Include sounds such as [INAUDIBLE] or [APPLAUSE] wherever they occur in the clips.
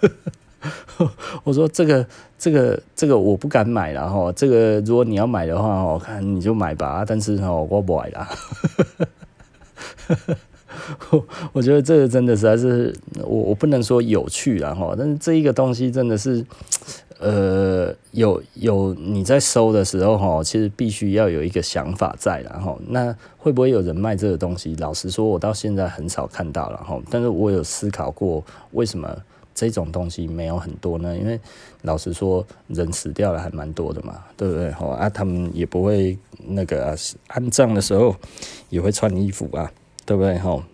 [LAUGHS] 我说这个这个这个我不敢买了哈，这个如果你要买的话，我看你就买吧，但是哈我不买了。[LAUGHS] 我觉得这个真的实在是我我不能说有趣了哈，但是这一个东西真的是。呃，有有你在收的时候哈，其实必须要有一个想法在，然后那会不会有人卖这个东西？老实说，我到现在很少看到了哈。但是我有思考过，为什么这种东西没有很多呢？因为老实说，人死掉了还蛮多的嘛，对不对？哈啊，他们也不会那个安葬的时候也会穿衣服啊，对不对？哈。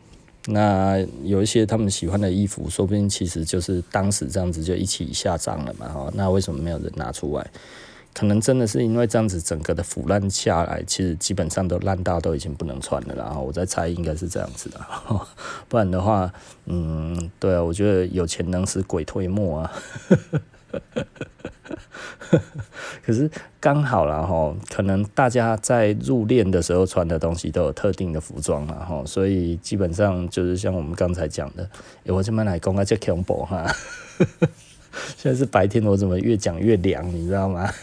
那有一些他们喜欢的衣服，说不定其实就是当时这样子就一起下葬了嘛，哈。那为什么没有人拿出来？可能真的是因为这样子整个的腐烂下来，其实基本上都烂到都已经不能穿了。然后我在猜，应该是这样子的，[LAUGHS] 不然的话，嗯，对啊，我觉得有钱能使鬼推磨啊。[LAUGHS] 可是刚好了哈，可能大家在入殓的时候穿的东西都有特定的服装嘛哈，所以基本上就是像我们刚才讲的，我这边来讲啊，这恐怖哈，[LAUGHS] 现在是白天，我怎么越讲越凉，你知道吗？[LAUGHS]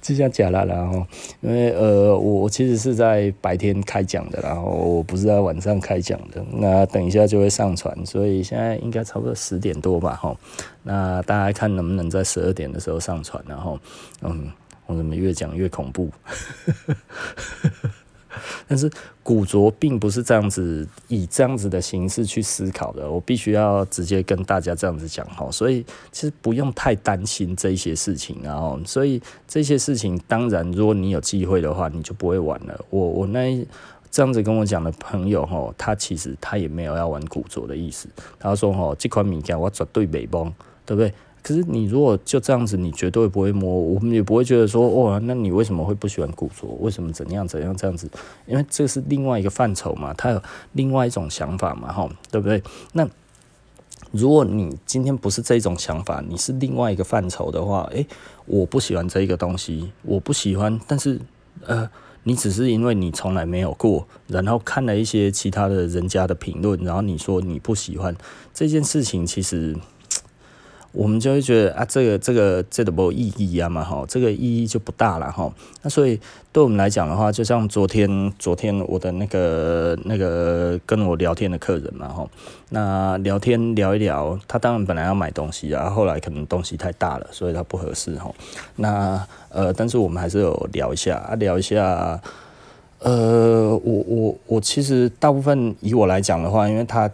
就像假了，然后因为呃，我我其实是在白天开讲的，然后我不是在晚上开讲的。那等一下就会上传，所以现在应该差不多十点多吧，哈。那大家看能不能在十二点的时候上传，然后嗯，我怎么越讲越恐怖？[LAUGHS] 但是古着并不是这样子，以这样子的形式去思考的。我必须要直接跟大家这样子讲哈，所以其实不用太担心这些事情，然后所以这些事情，当然如果你有机会的话，你就不会玩了。我我那这样子跟我讲的朋友哈，他其实他也没有要玩古着的意思，他说哈，这款物件我绝对袂摸，对不对？可是你如果就这样子，你绝对不会摸，我们也不会觉得说，哦，那你为什么会不喜欢古着？为什么怎样怎样这样子？因为这是另外一个范畴嘛，他有另外一种想法嘛，哈，对不对？那如果你今天不是这种想法，你是另外一个范畴的话，诶，我不喜欢这一个东西，我不喜欢，但是呃，你只是因为你从来没有过，然后看了一些其他的人家的评论，然后你说你不喜欢这件事情，其实。我们就会觉得啊，这个这个这个没有意义啊嘛，哈，这个意义就不大了哈。那所以对我们来讲的话，就像昨天昨天我的那个那个跟我聊天的客人嘛，哈，那聊天聊一聊，他当然本来要买东西啊，后来可能东西太大了，所以他不合适哈。那呃，但是我们还是有聊一下啊，聊一下。呃，我我我其实大部分以我来讲的话，因为他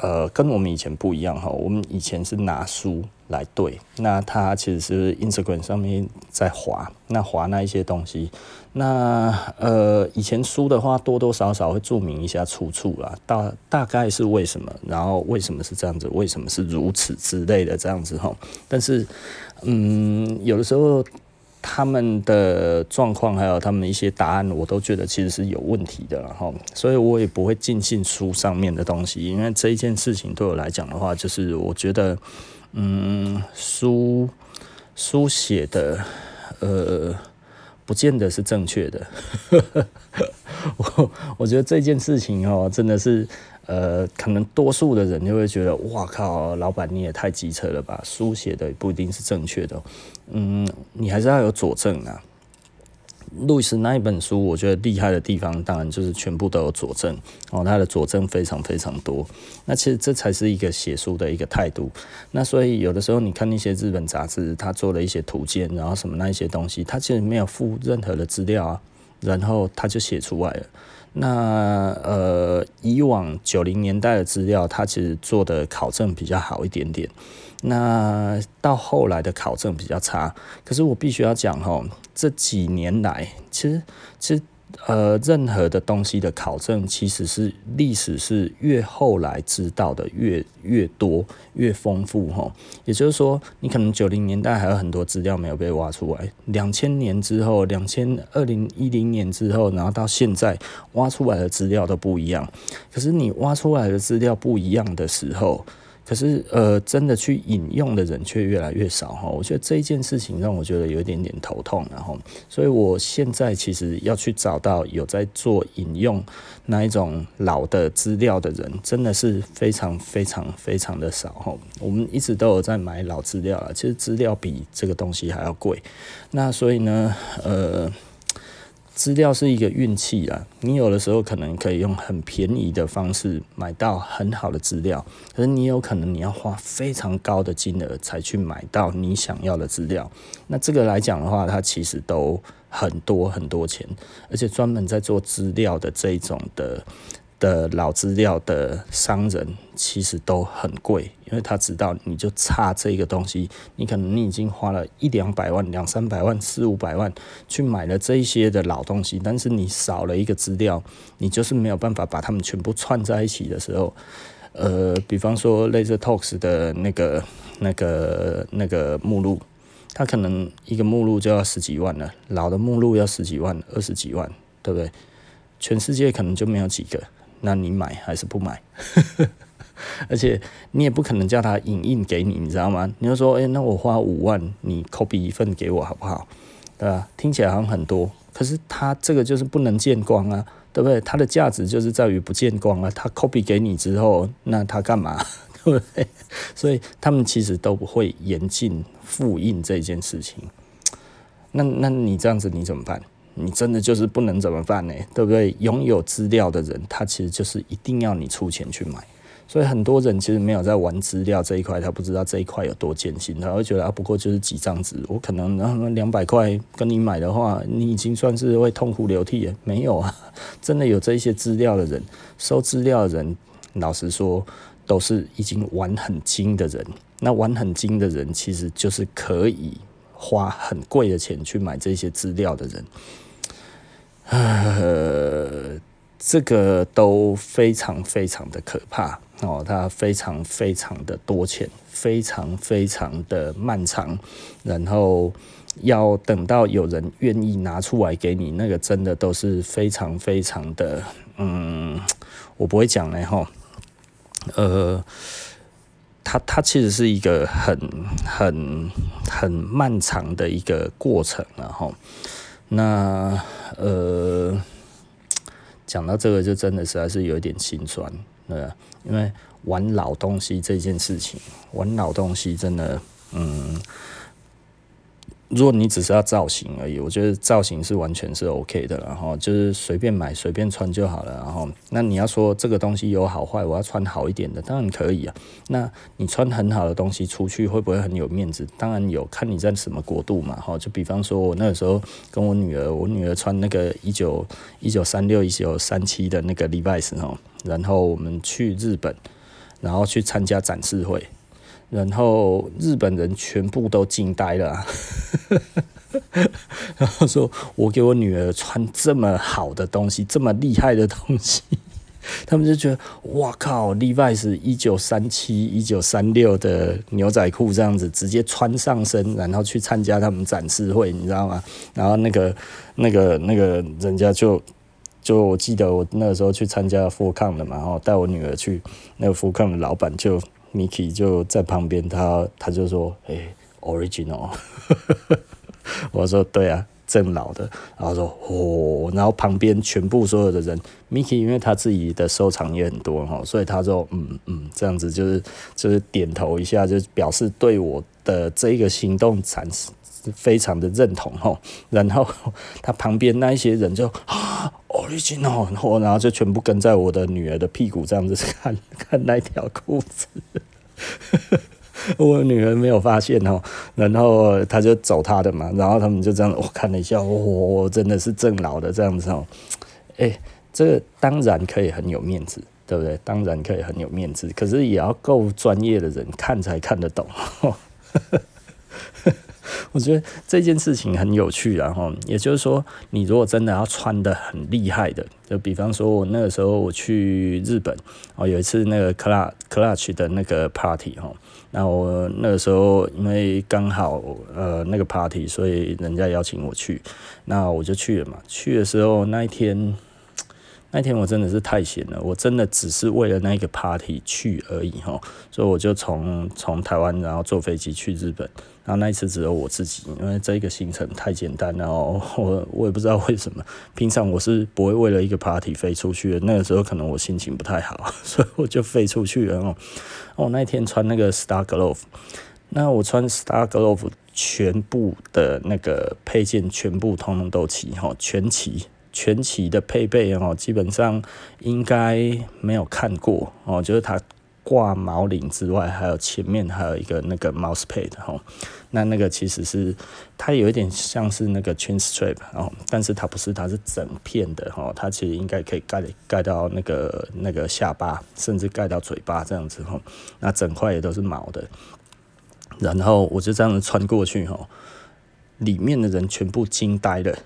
呃跟我们以前不一样哈，我们以前是拿书。来对，那它其实是 Instagram 上面在划，那划那一些东西，那呃以前书的话多多少少会注明一下出处啦，大大概是为什么，然后为什么是这样子，为什么是如此之类的这样子哈，但是嗯有的时候他们的状况还有他们一些答案，我都觉得其实是有问题的然后，所以我也不会尽信书上面的东西，因为这一件事情对我来讲的话，就是我觉得。嗯，书书写的，呃，不见得是正确的。[LAUGHS] 我我觉得这件事情哦，真的是，呃，可能多数的人就会觉得，哇靠，老板你也太机车了吧？书写的不一定是正确的，嗯，你还是要有佐证啊。路易斯那一本书，我觉得厉害的地方，当然就是全部都有佐证哦，他的佐证非常非常多。那其实这才是一个写书的一个态度。那所以有的时候你看那些日本杂志，他做了一些图鉴，然后什么那一些东西，他其实没有附任何的资料啊，然后他就写出来了。那呃，以往九零年代的资料，它其实做的考证比较好一点点。那到后来的考证比较差，可是我必须要讲哦，这几年来，其实其实呃，任何的东西的考证，其实是历史是越后来知道的越越多越丰富哈。也就是说，你可能九零年代还有很多资料没有被挖出来，两千年之后，两千二零一零年之后，然后到现在挖出来的资料都不一样。可是你挖出来的资料不一样的时候，可是呃，真的去引用的人却越来越少哈。我觉得这一件事情让我觉得有一点点头痛，然后，所以我现在其实要去找到有在做引用那一种老的资料的人，真的是非常非常非常的少哈。我们一直都有在买老资料啊，其实资料比这个东西还要贵。那所以呢，呃。资料是一个运气啊，你有的时候可能可以用很便宜的方式买到很好的资料，可是你有可能你要花非常高的金额才去买到你想要的资料。那这个来讲的话，它其实都很多很多钱，而且专门在做资料的这一种的。的老资料的商人其实都很贵，因为他知道你就差这个东西，你可能你已经花了一两百万、两三百万、四五百万去买了这一些的老东西，但是你少了一个资料，你就是没有办法把它们全部串在一起的时候，呃，比方说 Laser Talks 的那个、那个、那个目录，它可能一个目录就要十几万了，老的目录要十几万、二十几万，对不对？全世界可能就没有几个。那你买还是不买？[LAUGHS] 而且你也不可能叫他影印给你，你知道吗？你就说，诶、那我花五万，你 copy 一份给我好不好？对吧？听起来好像很多，可是他这个就是不能见光啊，对不对？它的价值就是在于不见光啊。他 copy 给你之后，那他干嘛？[LAUGHS] 对不对？所以他们其实都不会严禁复印这件事情。那那你这样子你怎么办？你真的就是不能怎么办呢？对不对？拥有资料的人，他其实就是一定要你出钱去买。所以很多人其实没有在玩资料这一块，他不知道这一块有多艰辛，他会觉得啊，不过就是几张纸，我可能那两百块跟你买的话，你已经算是会痛哭流涕了。没有啊，真的有这些资料的人，收资料的人，老实说，都是已经玩很精的人。那玩很精的人，其实就是可以花很贵的钱去买这些资料的人。呃，这个都非常非常的可怕。哦，它非常非常的多钱，非常非常的漫长，然后要等到有人愿意拿出来给你，那个真的都是非常非常的，嗯，我不会讲嘞哈，呃，它它其实是一个很很很漫长的一个过程，然后。那呃，讲到这个就真的实在是有点心酸，对，因为玩老东西这件事情，玩老东西真的，嗯。如果你只是要造型而已，我觉得造型是完全是 OK 的，然后就是随便买随便穿就好了。然后，那你要说这个东西有好坏，我要穿好一点的，当然可以啊。那你穿很好的东西出去会不会很有面子？当然有，看你在什么国度嘛。哈，就比方说我那个时候跟我女儿，我女儿穿那个一九一九三六一九三七的那个 Levi's 哈，然后我们去日本，然后去参加展示会。然后日本人全部都惊呆了，啊，[LAUGHS] 然后说：“我给我女儿穿这么好的东西，这么厉害的东西，[LAUGHS] 他们就觉得哇靠，Levi's 一九三七、一九三六的牛仔裤这样子直接穿上身，然后去参加他们展示会，你知道吗？然后那个、那个、那个人家就就我记得我那时候去参加 FurCon 的嘛，然后带我女儿去，那个 FurCon 的老板就。” Mickey 就在旁边，他他就说：“诶、original。[LAUGHS] ”我说：“对啊，正老的。”然后说：“哦。”然后旁边全部所有的人，Mickey 因为他自己的收藏也很多哈，所以他说：“嗯嗯，这样子就是就是点头一下，就表示对我的这一个行动产生。”非常的认同吼，然后 [LAUGHS] 他旁边那一些人就啊，original，然后然后就全部跟在我的女儿的屁股这样子 [LAUGHS] 看看那条裤子，[LAUGHS] 我女儿没有发现哦，然后他就走他的嘛，然后他们就这样我看了一下，哦，真的是正老的这样子哦，哎，这个当然可以很有面子，对不对？当然可以很有面子，可是也要够专业的人看才看得懂。我觉得这件事情很有趣，然后也就是说，你如果真的要穿得很厉害的，就比方说，我那个时候我去日本，哦，有一次那个 Clutch Clutch 的那个 party 哈，那我那个时候因为刚好呃那个 party，所以人家邀请我去，那我就去了嘛。去的时候那一天。那天我真的是太闲了，我真的只是为了那个 party 去而已哈，所以我就从从台湾然后坐飞机去日本，然后那一次只有我自己，因为这个行程太简单了，哦 [LAUGHS] 我我也不知道为什么，平常我是不会为了一个 party 飞出去的，那个时候可能我心情不太好，[LAUGHS] 所以我就飞出去了哦。我那天穿那个 Star Glove，那我穿 Star Glove 全部的那个配件全部通通都齐哈，全齐。全齐的配备哦，基本上应该没有看过哦。就是它挂毛领之外，还有前面还有一个那个 mouse pad 哈。那那个其实是它有一点像是那个 chin strap 哦，但是它不是，它是整片的哈。它其实应该可以盖盖到那个那个下巴，甚至盖到嘴巴这样子哈。那整块也都是毛的。然后我就这样子穿过去哈，里面的人全部惊呆了。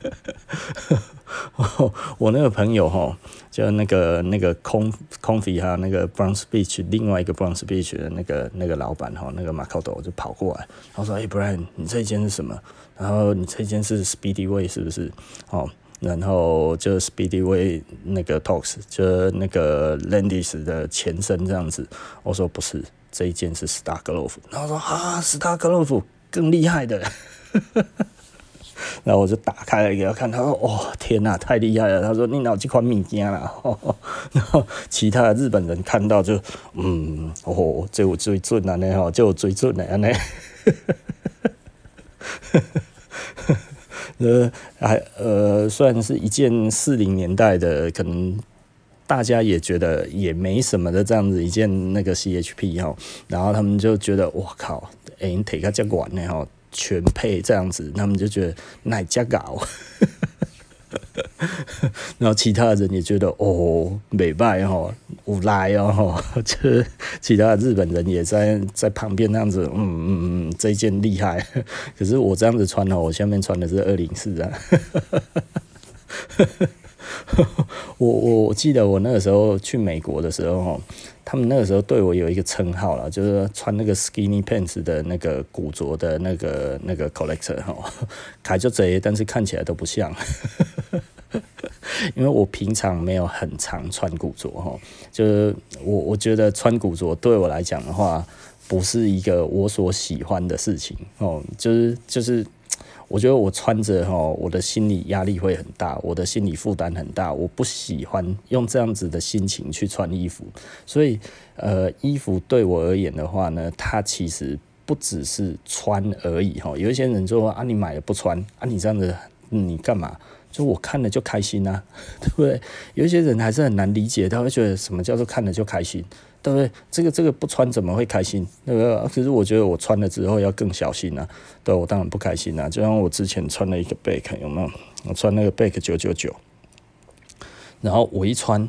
[LAUGHS] 我那个朋友哈，就那个那个空空飞哈，那个 Brown Speech 另外一个 Brown Speech 的那个那个老板哈，那个马考多就跑过来，他说：“哎，Brian，你这一间是什么？然后你这一间是 Speedy Way 是不是？哦，然后就 Speedy Way 那个 Talks 就那个 Landis 的前身这样子。我说不是，这一间是 Star Glove。然后说啊，Star Glove 更厉害的。”然后我就打开了给他看，他说：“哦，天哪，太厉害了！”他说：“你脑这款物件啦。” [LAUGHS] 然后其他的日本人看到就，嗯，哦，这有水准啊，呢吼，这有水准啊，呢。[LAUGHS] 呃，还呃，虽然是一件四零年代的，可能大家也觉得也没什么的这样子一件那个 CHP 哈，然后他们就觉得，哇靠，哎，你提个这管呢哈。全配这样子，他们就觉得哪家搞，[LAUGHS] 然后其他人也觉得哦，美败哦，无赖哦，这 [LAUGHS] 其他日本人也在在旁边那样子，嗯嗯嗯，这件厉害。[LAUGHS] 可是我这样子穿哦，我下面穿的是二零四啊。我我我记得我那个时候去美国的时候，他们那个时候对我有一个称号了，就是穿那个 skinny pants 的那个古着的那个那个 collector 哈，[LAUGHS] 开就贼，但是看起来都不像，[LAUGHS] 因为我平常没有很常穿古着哈，就是我我觉得穿古着对我来讲的话，不是一个我所喜欢的事情哦，就是就是。我觉得我穿着哈，我的心理压力会很大，我的心理负担很大，我不喜欢用这样子的心情去穿衣服，所以呃，衣服对我而言的话呢，它其实不只是穿而已哈。有一些人就说啊，你买了不穿啊，你这样子你干嘛？就我看了就开心啊，对不对？有一些人还是很难理解，他会觉得什么叫做看了就开心。对不对？这个这个不穿怎么会开心？对不对？可是我觉得我穿了之后要更小心啊。对，我当然不开心啊。就像我之前穿了一个 Back，有没有？我穿那个 Back 九九九，然后我一穿，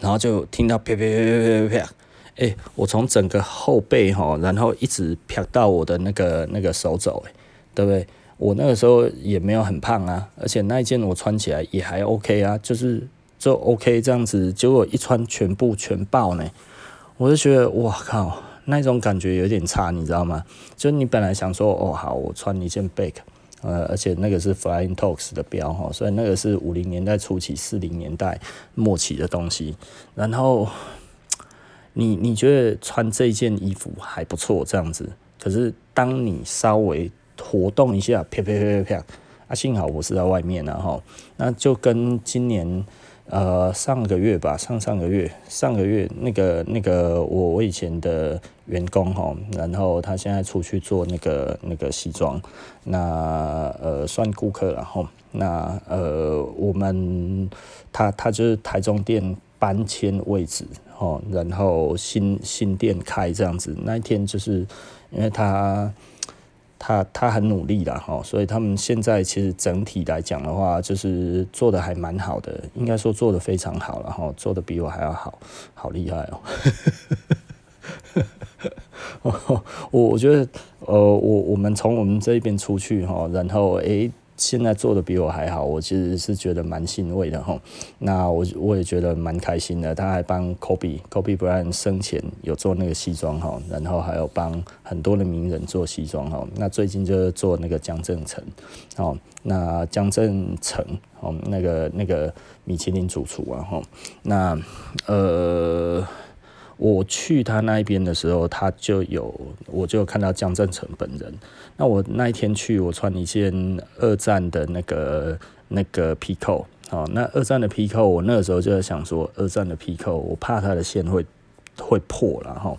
然后就听到啪啪啪啪啪啪，哎，我从整个后背哈，然后一直啪到我的那个那个手肘，哎，对不对？我那个时候也没有很胖啊，而且那一件我穿起来也还 OK 啊，就是就 OK 这样子，结果一穿全部全爆呢。我就觉得，哇靠，那种感觉有点差，你知道吗？就你本来想说，哦好，我穿一件 Back，呃，而且那个是 Flying Talks 的标哈，所以那个是五零年代初期、四零年代末期的东西。然后你你觉得穿这件衣服还不错，这样子。可是当你稍微活动一下，啪啪啪啪啪，啊，幸好我是在外面啊哈，那就跟今年。呃，上个月吧，上上个月，上个月那个那个我我以前的员工哈，然后他现在出去做那个那个西装，那呃算顾客然后那呃我们他他就是台中店搬迁位置哦，然后新新店开这样子，那一天就是因为他。他他很努力的，哈，所以他们现在其实整体来讲的话，就是做的还蛮好的，应该说做的非常好了，哈，做的比我还要好，好厉害哦。[LAUGHS] 我我觉得，呃，我我们从我们这一边出去哈，然后诶，现在做的比我还好，我其实是觉得蛮欣慰的哈。那我我也觉得蛮开心的。他还帮 Kobe Kobe Bryant 生前有做那个西装哈，然后还有帮很多的名人做西装哈。那最近就是做那个江振成哦，那江振成哦，那个那个米其林主厨啊哈。那呃。我去他那一边的时候，他就有，我就看到江振成本人。那我那一天去，我穿一件二战的那个那个皮扣，哦，那二战的皮扣，我那个时候就在想说，二战的皮扣，我怕它的线会会破了哈。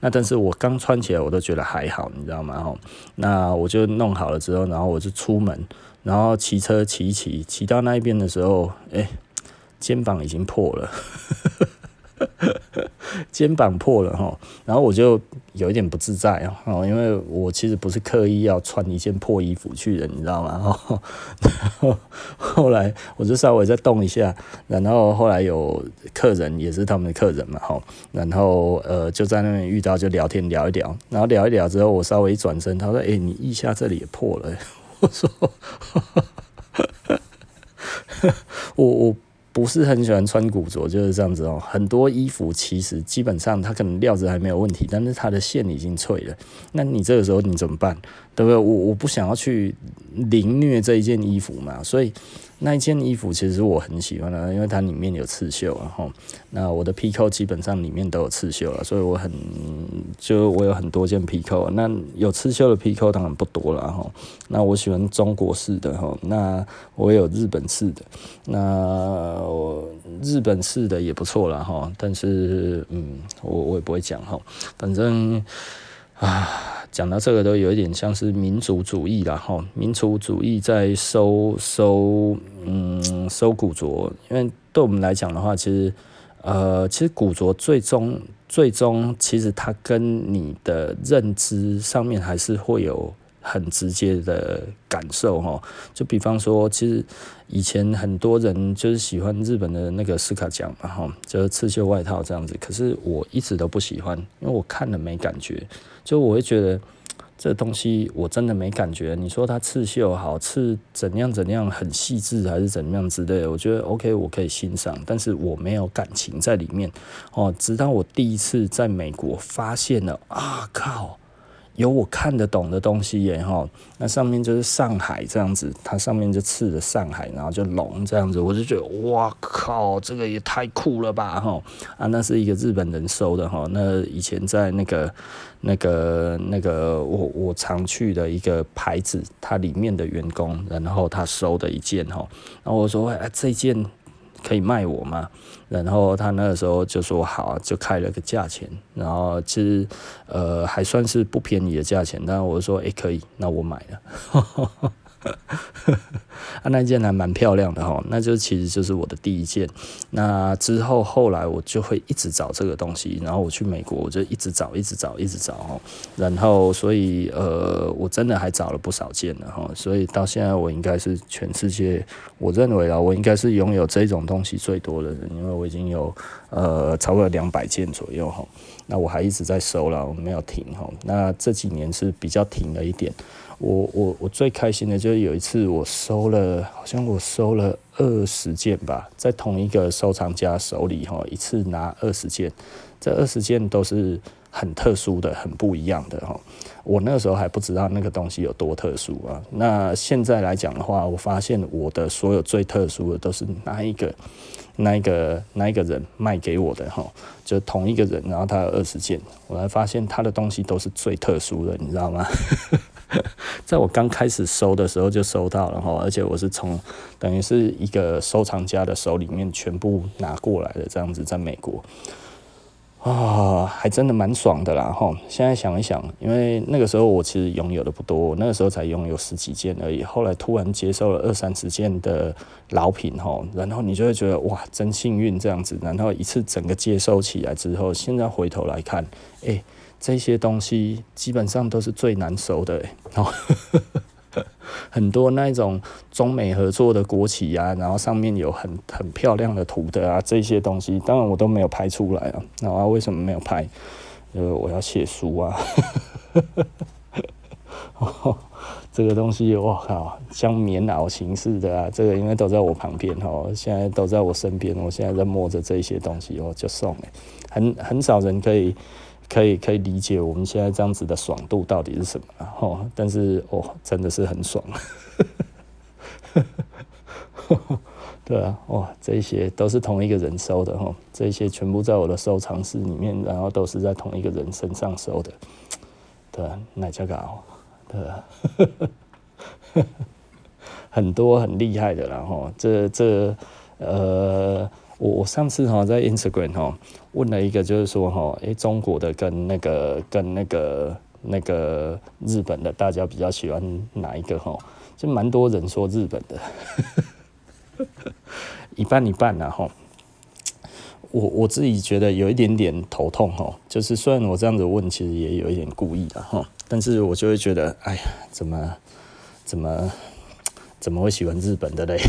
那但是我刚穿起来，我都觉得还好，你知道吗？哈，那我就弄好了之后，然后我就出门，然后骑车骑骑，骑到那一边的时候，哎、肩膀已经破了。肩膀破了哈，然后我就有一点不自在哦，因为我其实不是刻意要穿一件破衣服去的，你知道吗？[LAUGHS] 然后后来我就稍微再动一下，然后后来有客人也是他们的客人嘛哈，然后呃就在那边遇到就聊天聊一聊，然后聊一聊之后我稍微一转身，他说：“哎，你腋下这里也破了。” [LAUGHS] 我说：“我 [LAUGHS] 我。”不是很喜欢穿古着，就是这样子哦。很多衣服其实基本上它可能料子还没有问题，但是它的线已经脆了。那你这个时候你怎么办？对不对？我我不想要去凌虐这一件衣服嘛，所以。那一件衣服其实我很喜欢的，因为它里面有刺绣，然后那我的皮扣基本上里面都有刺绣了，所以我很就我有很多件皮扣。那有刺绣的皮扣当然不多了哈。那我喜欢中国式的哈，那我有日本式的，那日本式的也不错了哈。但是嗯，我我也不会讲哈，反正啊。讲到这个都有一点像是民族主义啦，哈，民族主义在收收嗯收古着，因为对我们来讲的话，其实呃其实古着最终最终其实它跟你的认知上面还是会有很直接的感受哈，就比方说，其实以前很多人就是喜欢日本的那个斯卡奖嘛哈，就是刺绣外套这样子，可是我一直都不喜欢，因为我看了没感觉。就我会觉得这东西我真的没感觉。你说它刺绣好，刺怎样怎样很细致还是怎样之类的，我觉得 OK，我可以欣赏，但是我没有感情在里面哦。直到我第一次在美国发现了，啊靠！有我看得懂的东西耶哈，那上面就是上海这样子，它上面就刺着上海，然后就龙这样子，我就觉得哇靠，这个也太酷了吧哈啊，那是一个日本人收的哈，那以前在那个那个那个我我常去的一个牌子，它里面的员工，然后他收的一件哈，然后我说哎这件。可以卖我吗？然后他那个时候就说好，就开了个价钱。然后其实呃还算是不便宜的价钱，但我说诶、可以，那我买了。[LAUGHS] 啊，那件还蛮漂亮的哈，那就其实就是我的第一件。那之后后来我就会一直找这个东西，然后我去美国我就一直找，一直找，一直找哈。然后所以呃，我真的还找了不少件的哈。所以到现在我应该是全世界，我认为啊，我应该是拥有这种东西最多的人，因为我已经有呃超过两百件左右哈。那我还一直在收了，我没有停哈。那这几年是比较停了一点。我我我最开心的就是有一次我收了，好像我收了二十件吧，在同一个收藏家手里哈，一次拿二十件，这二十件都是很特殊的、很不一样的哈。我那时候还不知道那个东西有多特殊啊。那现在来讲的话，我发现我的所有最特殊的都是那一个、那一个、那一个人卖给我的哈，就同一个人，然后他有二十件，我才发现他的东西都是最特殊的，你知道吗？[LAUGHS] [LAUGHS] 在我刚开始收的时候就收到了哈，而且我是从等于是一个收藏家的手里面全部拿过来的，这样子在美国啊，还真的蛮爽的啦哈。现在想一想，因为那个时候我其实拥有的不多，那个时候才拥有十几件而已。后来突然接受了二三十件的老品哈，然后你就会觉得哇，真幸运这样子。然后一次整个接收起来之后，现在回头来看，哎。这些东西基本上都是最难收的，哦，[LAUGHS] 很多那种中美合作的国旗啊，然后上面有很很漂亮的图的啊，这些东西当然我都没有拍出来啊。那我为什么没有拍？呃，我要写书啊。[LAUGHS] 这个东西我靠，像棉袄形式的啊，这个因为都在我旁边哦，现在都在我身边，我现在在摸着这些东西哦，就送哎，很很少人可以可以可以理解我们现在这样子的爽度到底是什么然后，但是哦，真的是很爽。[LAUGHS] 对啊，哇，这些都是同一个人收的哈，这些全部在我的收藏室里面，然后都是在同一个人身上收的。对啊，哪家搞？对啊，[LAUGHS] 很多很厉害的，然后这这呃，我我上次哈在 Instagram 哈问了一个，就是说哈，诶，中国的跟那个跟那个那个日本的，大家比较喜欢哪一个哈？就蛮多人说日本的。[LAUGHS] 一半一半然后，我我自己觉得有一点点头痛哈，就是虽然我这样子问，其实也有一点故意的哈，但是我就会觉得，哎呀，怎么怎么怎么会喜欢日本的嘞？[LAUGHS]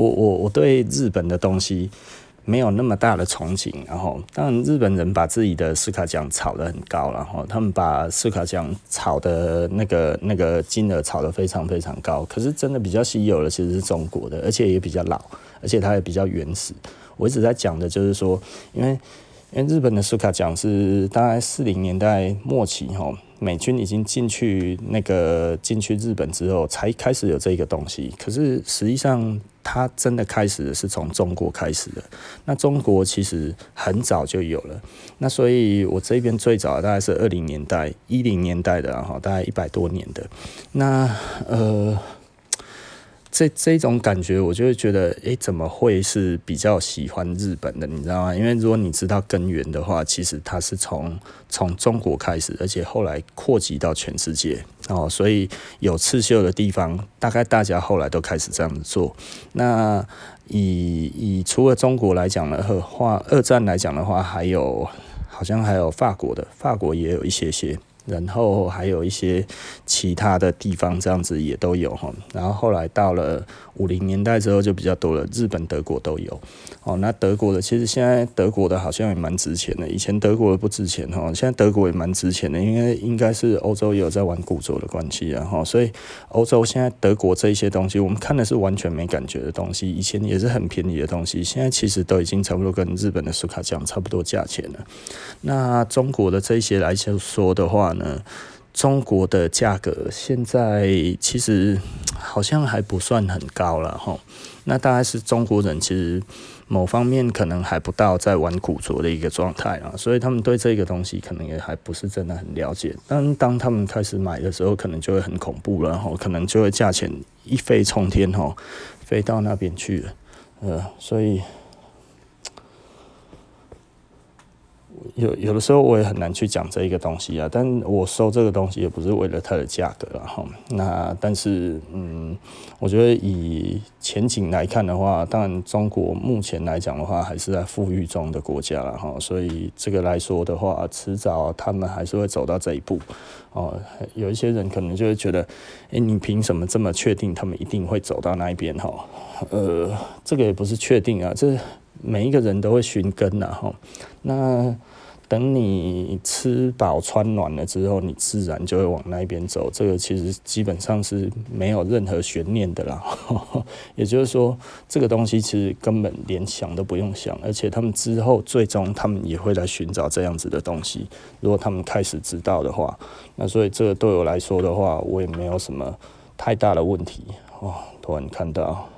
我我我对日本的东西。没有那么大的憧憬，然后当然日本人把自己的斯卡奖炒得很高，然后他们把斯卡奖炒的那个那个金额炒得非常非常高，可是真的比较稀有的其实是中国的，而且也比较老，而且它也比较原始。我一直在讲的就是说，因为因为日本的斯卡奖是大概四零年代末期哈。美军已经进去那个进去日本之后，才开始有这个东西。可是实际上，它真的开始的是从中国开始的。那中国其实很早就有了。那所以我这边最早大概是二零年代、一零年代的哈，大概一百多年的。那呃。这这种感觉，我就会觉得，诶，怎么会是比较喜欢日本的？你知道吗？因为如果你知道根源的话，其实它是从从中国开始，而且后来扩及到全世界哦。所以有刺绣的地方，大概大家后来都开始这样做。那以以除了中国来讲的话，二战来讲的话，还有好像还有法国的，法国也有一些些。然后还有一些其他的地方，这样子也都有哈。然后后来到了五零年代之后就比较多了，日本、德国都有。哦，那德国的其实现在德国的好像也蛮值钱的，以前德国的不值钱哈，现在德国也蛮值钱的，因为应该是欧洲也有在玩古着的关系啊哈。所以欧洲现在德国这一些东西，我们看的是完全没感觉的东西，以前也是很便宜的东西，现在其实都已经差不多跟日本的苏卡讲差不多价钱了。那中国的这些来说的话呢，中国的价格现在其实好像还不算很高了哈。那大概是中国人其实某方面可能还不到在玩古着的一个状态啊，所以他们对这个东西可能也还不是真的很了解。但当他们开始买的时候，可能就会很恐怖了哈，可能就会价钱一飞冲天哈，飞到那边去了，呃，所以。有有的时候我也很难去讲这一个东西啊，但我收这个东西也不是为了它的价格了哈。那但是嗯，我觉得以前景来看的话，当然中国目前来讲的话还是在富裕中的国家了哈，所以这个来说的话，迟早他们还是会走到这一步哦。有一些人可能就会觉得，哎，你凭什么这么确定他们一定会走到那一边哈？呃，这个也不是确定啊，这每一个人都会寻根呐哈。那等你吃饱穿暖了之后，你自然就会往那边走。这个其实基本上是没有任何悬念的啦。[LAUGHS] 也就是说，这个东西其实根本连想都不用想，而且他们之后最终他们也会来寻找这样子的东西。如果他们开始知道的话，那所以这个对我来说的话，我也没有什么太大的问题。哦，突然看到，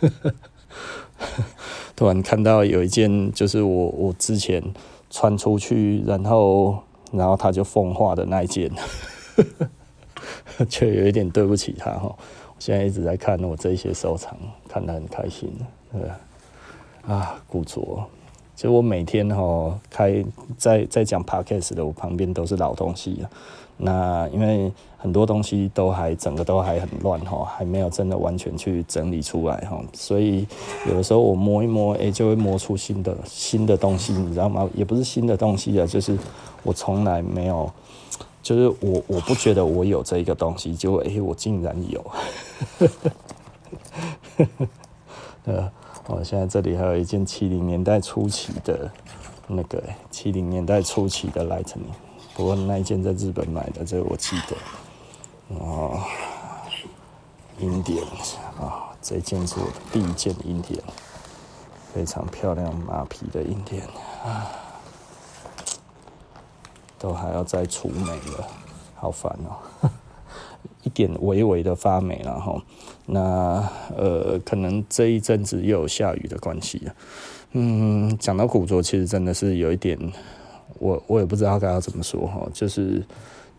[LAUGHS] 突然看到有一件，就是我我之前。穿出去，然后，然后他就风化的那一件，[LAUGHS] 却有一点对不起他哈。我现在一直在看我这些收藏，看得很开心，对啊，古着，就我每天哈开在在讲 podcast 的，我旁边都是老东西啊。那因为很多东西都还整个都还很乱哈，还没有真的完全去整理出来哈，所以有的时候我摸一摸，诶，就会摸出新的新的东西，你知道吗？也不是新的东西啊，就是我从来没有，就是我我不觉得我有这个东西，结果诶，我竟然有，呃，[LAUGHS] 我现在这里还有一件七零年代初期的那个七零年代初期的 Lightning。我那一件在日本买的，这个我记得。哦，银点啊，这件是我的第一件银点，非常漂亮马皮的银点啊，都还要再除霉了，好烦哦。[LAUGHS] 一点微微的发霉了哈，那呃，可能这一阵子又有下雨的关系。嗯，讲到古着，其实真的是有一点，我我也不知道该要怎么说哈，就是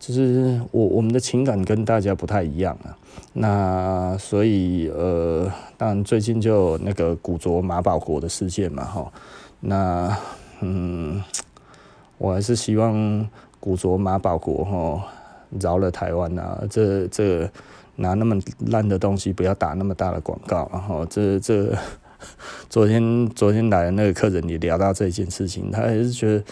就是我我们的情感跟大家不太一样啊。那所以呃，当然最近就那个古着马保国的事件嘛哈。那嗯，我还是希望古着马保国哈。饶了台湾啊！这这拿那么烂的东西，不要打那么大的广告。然后这这昨天昨天来的那个客人也聊到这件事情，他还是觉得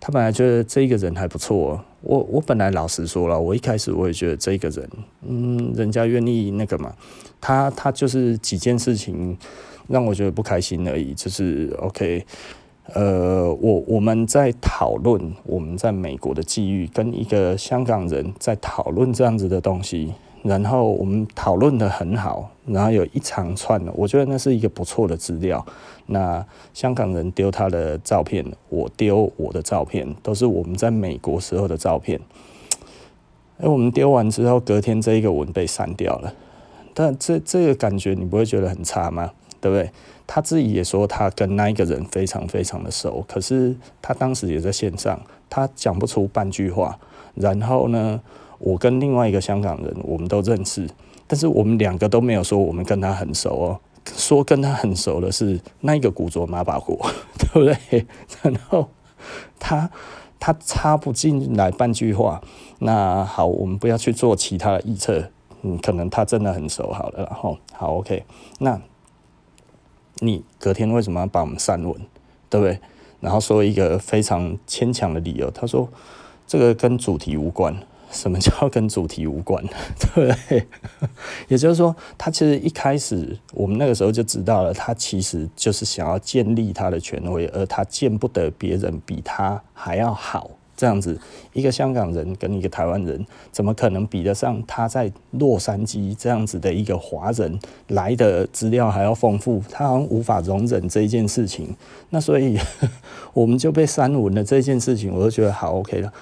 他本来觉得这个人还不错。我我本来老实说了，我一开始我也觉得这个人，嗯，人家愿意那个嘛，他他就是几件事情让我觉得不开心而已，就是 OK。呃，我我们在讨论我们在美国的际遇，跟一个香港人在讨论这样子的东西，然后我们讨论得很好，然后有一长串的，我觉得那是一个不错的资料。那香港人丢他的照片，我丢我的照片，都是我们在美国时候的照片。哎，我们丢完之后，隔天这一个文被删掉了，但这这个感觉你不会觉得很差吗？对不对？他自己也说他跟那一个人非常非常的熟，可是他当时也在线上，他讲不出半句话。然后呢，我跟另外一个香港人，我们都认识，但是我们两个都没有说我们跟他很熟哦。说跟他很熟的是那一个古着马保国，[LAUGHS] 对不对？[LAUGHS] 然后他他插不进来半句话。那好，我们不要去做其他的预测。嗯，可能他真的很熟好了。然后好，OK，那。你隔天为什么要把我们删文，对不对？然后说一个非常牵强的理由，他说这个跟主题无关。什么叫跟主题无关？对 [LAUGHS] 不对？也就是说，他其实一开始我们那个时候就知道了，他其实就是想要建立他的权威，而他见不得别人比他还要好。这样子，一个香港人跟一个台湾人，怎么可能比得上他在洛杉矶这样子的一个华人来的资料还要丰富？他好像无法容忍这一件事情。那所以 [LAUGHS] 我们就被删文了这件事情，我就觉得好 OK 了。